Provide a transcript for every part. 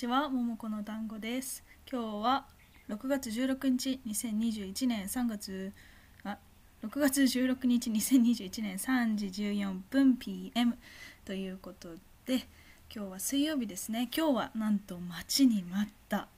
ちは、ももこの団子です。今日は6月16日、2021年3月、あ、6月16日、2021年3時14分 PM ということで、今日は水曜日ですね。今日はなんと待ちに待った、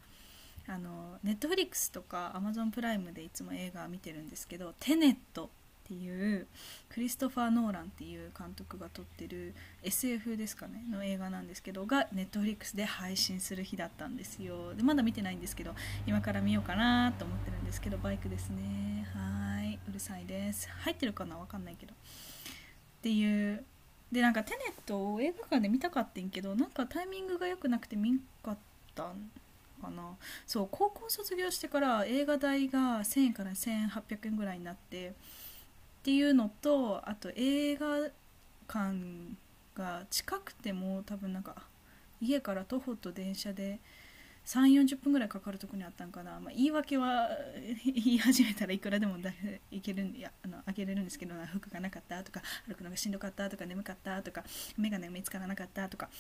あの、ネットフリックスとか Amazon プライムでいつも映画見てるんですけど、テネットっていうクリストファー・ノーランっていう監督が撮ってる SF ですかねの映画なんですけどがネットフリックスで配信する日だったんですよ。でまだ見てないんですけど今から見ようかなと思ってるんですけどバイクですね。はい。うるさいです。入ってるかなわかんないけど。っていう。でなんかテネットを映画館で見たかったんけどなんかタイミングが良くなくて見んかったんかな。そう高校卒業してから映画代が1000円から1800円ぐらいになってっていうのとあと映画館が近くても多分なんか家から徒歩と電車で3 4 0分ぐらいかかるとこにあったんかな、まあ、言い訳は 言い始めたらいくらでもだいけるいやあのあげれるんですけど服がなかったとか歩くのがしんどかったとか眠かったとか眼鏡が見つからなかったとか。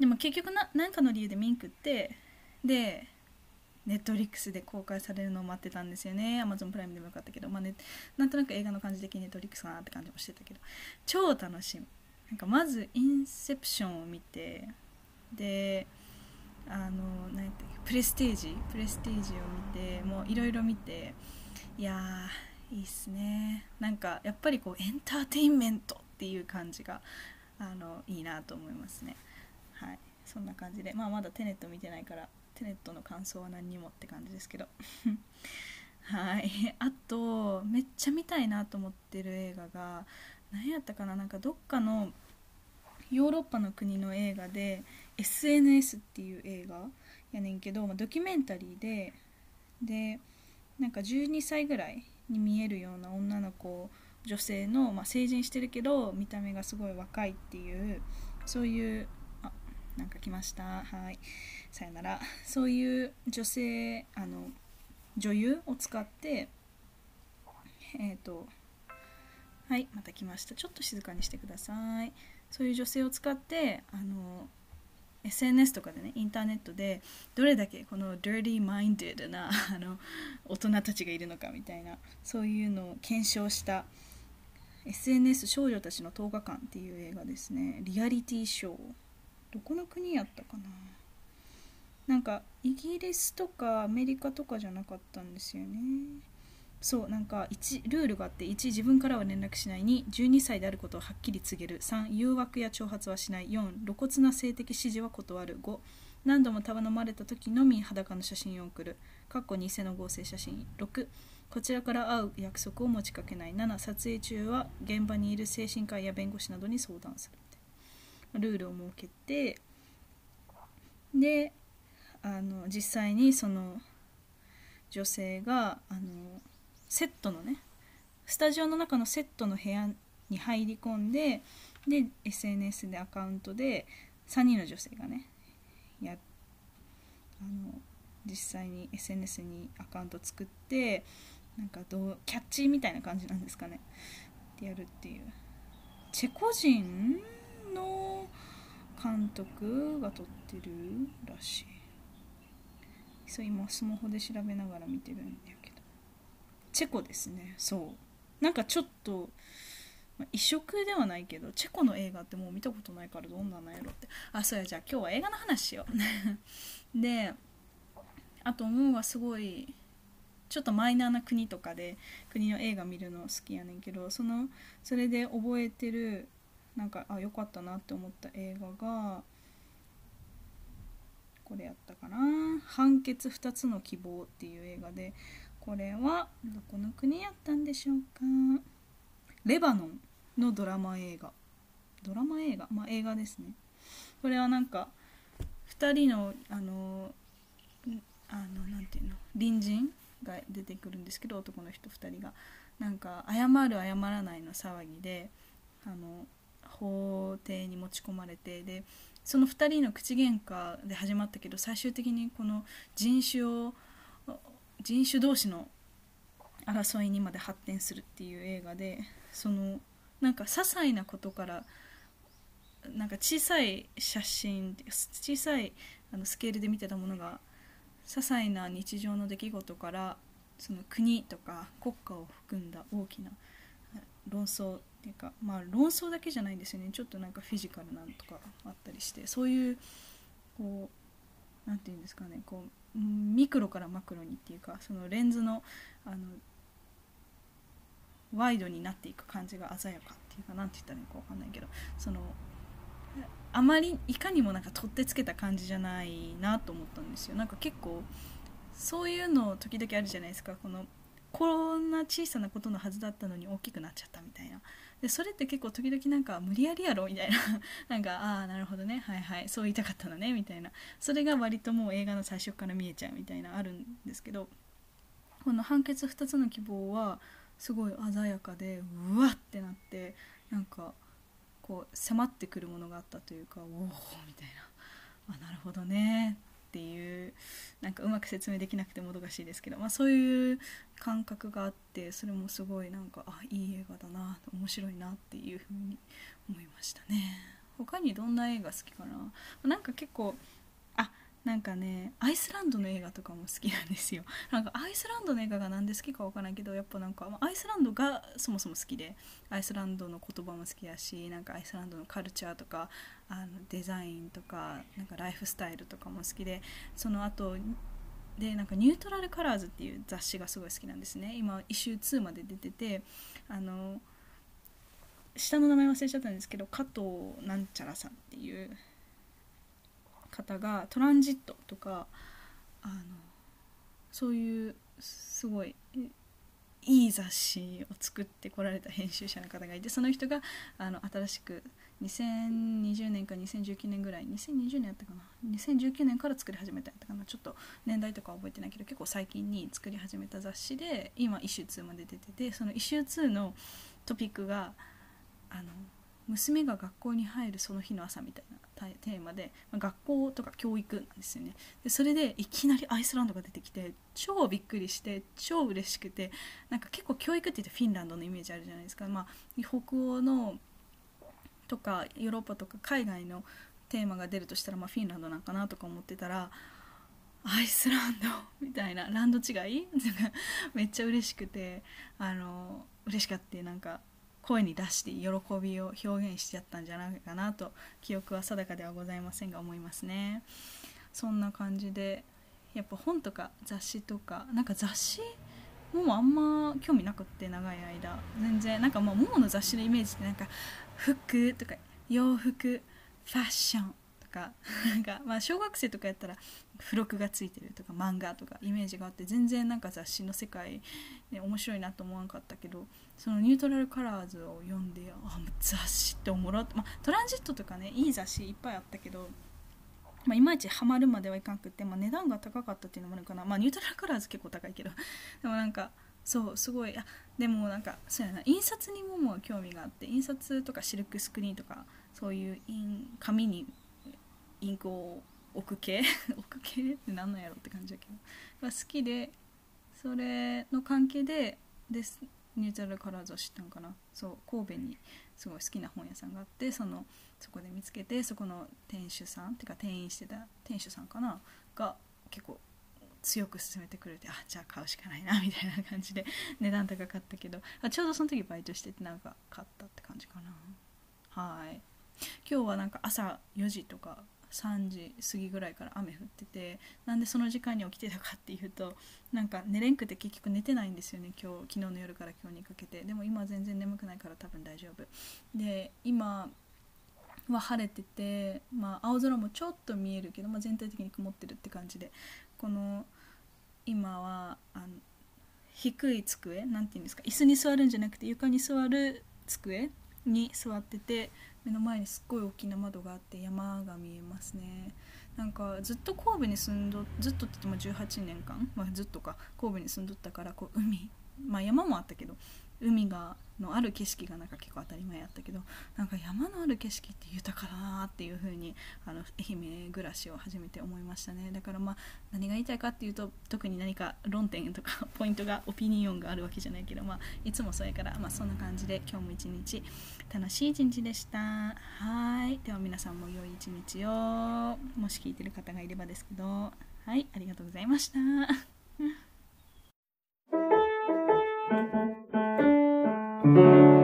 でも結局な何かの理由でミンクってでネットリックスで公開されるのを待ってたんですよね。アマゾンプライムでもよかったけど、まあね、なんとなく映画の感じ的にネットリックスかなって感じもしてたけど、超楽しみ。なんかまず、インセプションを見て、で、あの、何やったっけ、プレステージ、プレステージを見て、もういろいろ見て、いや、いいっすね。なんか、やっぱりこう、エンターテインメントっていう感じが、あの、いいなと思いますね。はい。そんな感じで、まあまだテネット見てないから、テネットの感想は何にもって感じですけど。はい。あとめっちゃ見たいなと思ってる映画が何やったかな？なんかどっかのヨーロッパの国の映画で SNS っていう映画やねんけど、まあ、ドキュメンタリーででなんか12歳ぐらいに見えるような女の子女性の、まあ、成人してるけど見た目がすごい若いっていうそういうなんか来ました。はい。さよなら。そういう女性あの女優を使ってえっ、ー、とはいまた来ました。ちょっと静かにしてください。そういう女性を使ってあの SNS とかでねインターネットでどれだけこの dirty minded なあの大人たちがいるのかみたいなそういうのを検証した SNS 少女たちの10日間っていう映画ですね。リアリティショー。どこの国やったかな？なんかイギリスとかアメリカとかじゃなかったんですよね。そうなんか1ルールがあって1自分からは連絡しない2 12歳であることをはっきり告げる。3誘惑や挑発はしない。4露骨な性的指示は断る。5何度も頼まれた時のみ裸の写真を送る。かっこ偽の合成写真。6こちらから会う約束を持ちかけない。7撮影中は現場にいる精神科医や弁護士などに相談する。ルールを設けてであの実際にその女性があのセットのねスタジオの中のセットの部屋に入り込んでで SNS でアカウントで3人の女性がねやあの実際に SNS にアカウント作ってなんかどうキャッチみたいな感じなんですかね。ってやるっていう。チェコ人？の監督が撮ってるらしい。そう今スマホで調べながら見てるんだけど。チェコですね。そう。なんかちょっと、まあ、異色ではないけどチェコの映画ってもう見たことないからどんなのやろって。あそうやじゃあ今日は映画の話しよう。であと思うはすごいちょっとマイナーな国とかで国の映画見るの好きやねんけどそのそれで覚えてるなんかあ良かったなって思った映画がこれやったかな「判決2つの希望」っていう映画でこれはどこの国やったんでしょうか。レバノンのドラマ映画。ドラマ映画？まあ映画ですね。これはなんか2人のあのあのなんていうの？隣人が出てくるんですけど男の人2人が。なんか謝る謝らないの騒ぎであの法廷に持ち込まれてでその2人の口喧嘩で始まったけど最終的にこの人種を人種同士の争いにまで発展するっていう映画でそのなんか些細なことからなんか小さい写真小さいあのスケールで見てたものが些細な日常の出来事からその国とか国家を含んだ大きな論争ていうかまあ論争だけじゃないんですよね。ちょっとなんかフィジカルなんとかあったりして。そういうこう何て言うんですかね。こうミクロからマクロにっていうかそのレンズのあのワイドになっていく感じが鮮やかっていうか何て言ったらいいか分かんないけどそのあまりいかにもなんか取ってつけた感じじゃないなと思ったんですよ。なんか結構そういうの時々あるじゃないですか。このこんな小さなことのはずだったのに大きくなっちゃったみたいな。でそれって結構時々なんか無理やりやろみたいな。なんかああなるほどね。はいはい。そう言いたかったのね。みたいな。それが割ともう映画の最初から見えちゃうみたいなあるんですけど。この判決2つの希望はすごい鮮やかでうわってなってなんかこう迫ってくるものがあったというかおおみたいな。あなるほどね。なんかうまく説明できなくてもどかしいですけど、まあ、そういう感覚があってそれもすごいなんかあいい映画だな面白いなっていうふうに思いましたね。他にどんな映画好きかな？なんか結構なんかねアイスランドの映画とかも好きなんですよ。なんかアイスランドの映画が何で好きかわからないけどやっぱなんかアイスランドがそもそも好きでアイスランドの言葉も好きだしなんかアイスランドのカルチャーとかあのデザインとかなんかライフスタイルとかも好きでその後でなんか NEUTRAL COLORS っていう雑誌がすごい好きなんですね。今 issue 2まで出ててあの下の名前忘れちゃったんですけど加藤なんちゃらさんっていう方がトランジットとかあのそういうすごいいい雑誌を作ってこられた編集者の方がいてその人があの新しく2020年か2019年ぐらい2020年やったかな2019年から作り始めたやったかなちょっと年代とか覚えてないけど結構最近に作り始めた雑誌で今イシュー2まで出ててそのイシュー2のトピックがあの娘が学校に入るその日の朝みたいなテーマで、ま、学校とか教育なんですよね。でそれでいきなりアイスランドが出てきて超びっくりして超嬉しくてなんか結構教育って言ってフィンランドのイメージあるじゃないですか、まあ、北欧のとかヨーロッパとか海外のテーマが出るとしたら、まあ、フィンランドなんかなとか思ってたらアイスランドみたいなランド違い？めっちゃ嬉しくてあの嬉しかったなんか声に出して喜びを表現しちゃったんじゃないかなと記憶は定かではございませんが思いますね。そんな感じでやっぱ本とか雑誌とかなんか雑誌もうあんま興味なくって長い間。全然なんかもうももの雑誌のイメージってなんか服とか洋服ファッション。かなんかまあ小学生とかやったら付録がついてるとか漫画とかイメージがあって全然なんか雑誌の世界、ね、面白いなと思わなかったけどその NEUTRAL COLORS を読んであ雑誌っておもろって、まあ、 TRANSIT とかねいい雑誌いっぱいあったけど、まあ、いまいちハマるまではいかんくて、まあ、値段が高かったっていうのもあるかな、まあ、 NEUTRAL COLORS 結構高いけど。でもなんかそうすごいあでもなんかそうやな。印刷にももう興味があって印刷とかシルクスクリーンとかそういう紙にインクを置く系？置く系って何なんやろって感じだけど。が好きでそれの関係でですニュートラルカラーズを知ったのかな？そう神戸にすごい好きな本屋さんがあってそのそこで見つけてそこの店主さんっていうか店員してた店主さんかな？が結構強く勧めてくれてあじゃあ買うしかないな みたいな感じで値段高かったけどあちょうどその時バイトしててなんか買ったって感じかな。はい。今日はなんか朝4時とか3時過ぎぐらいから雨降っててなんでその時間に起きてたかっていうとなんか寝れんくて結局寝てないんですよね今日昨日の夜から今日にかけて。でも今全然眠くないから多分大丈夫。で今は晴れてて、まあ、青空もちょっと見えるけど、まあ、全体的に曇ってるって感じで。この今はあの低い机何て言うんですか椅子に座るんじゃなくて床に座る机に座ってて目の前にすっごい大きな窓があって山が見えますね。なんかずっと神戸に住んどずっとって言っても18年間、まあ、ずっとか神戸に住んどったからこう海まあ山もあったけど海がのある景色がなんか結構当たり前やったけどなんか山のある景色って豊かだなっていう風にあの愛媛暮らしを始めて思いましたね。だからまあ何が言いたいかっていうと特に何か論点とか ポイントがオピニオンがあるわけじゃないけど、まあ、いつもそうやから、まあ、そんな感じで今日も一日楽しい一日でした。はい。では皆さんも良い一日を。もし聞いてる方がいればですけど。はい。ありがとうございました。Thank you.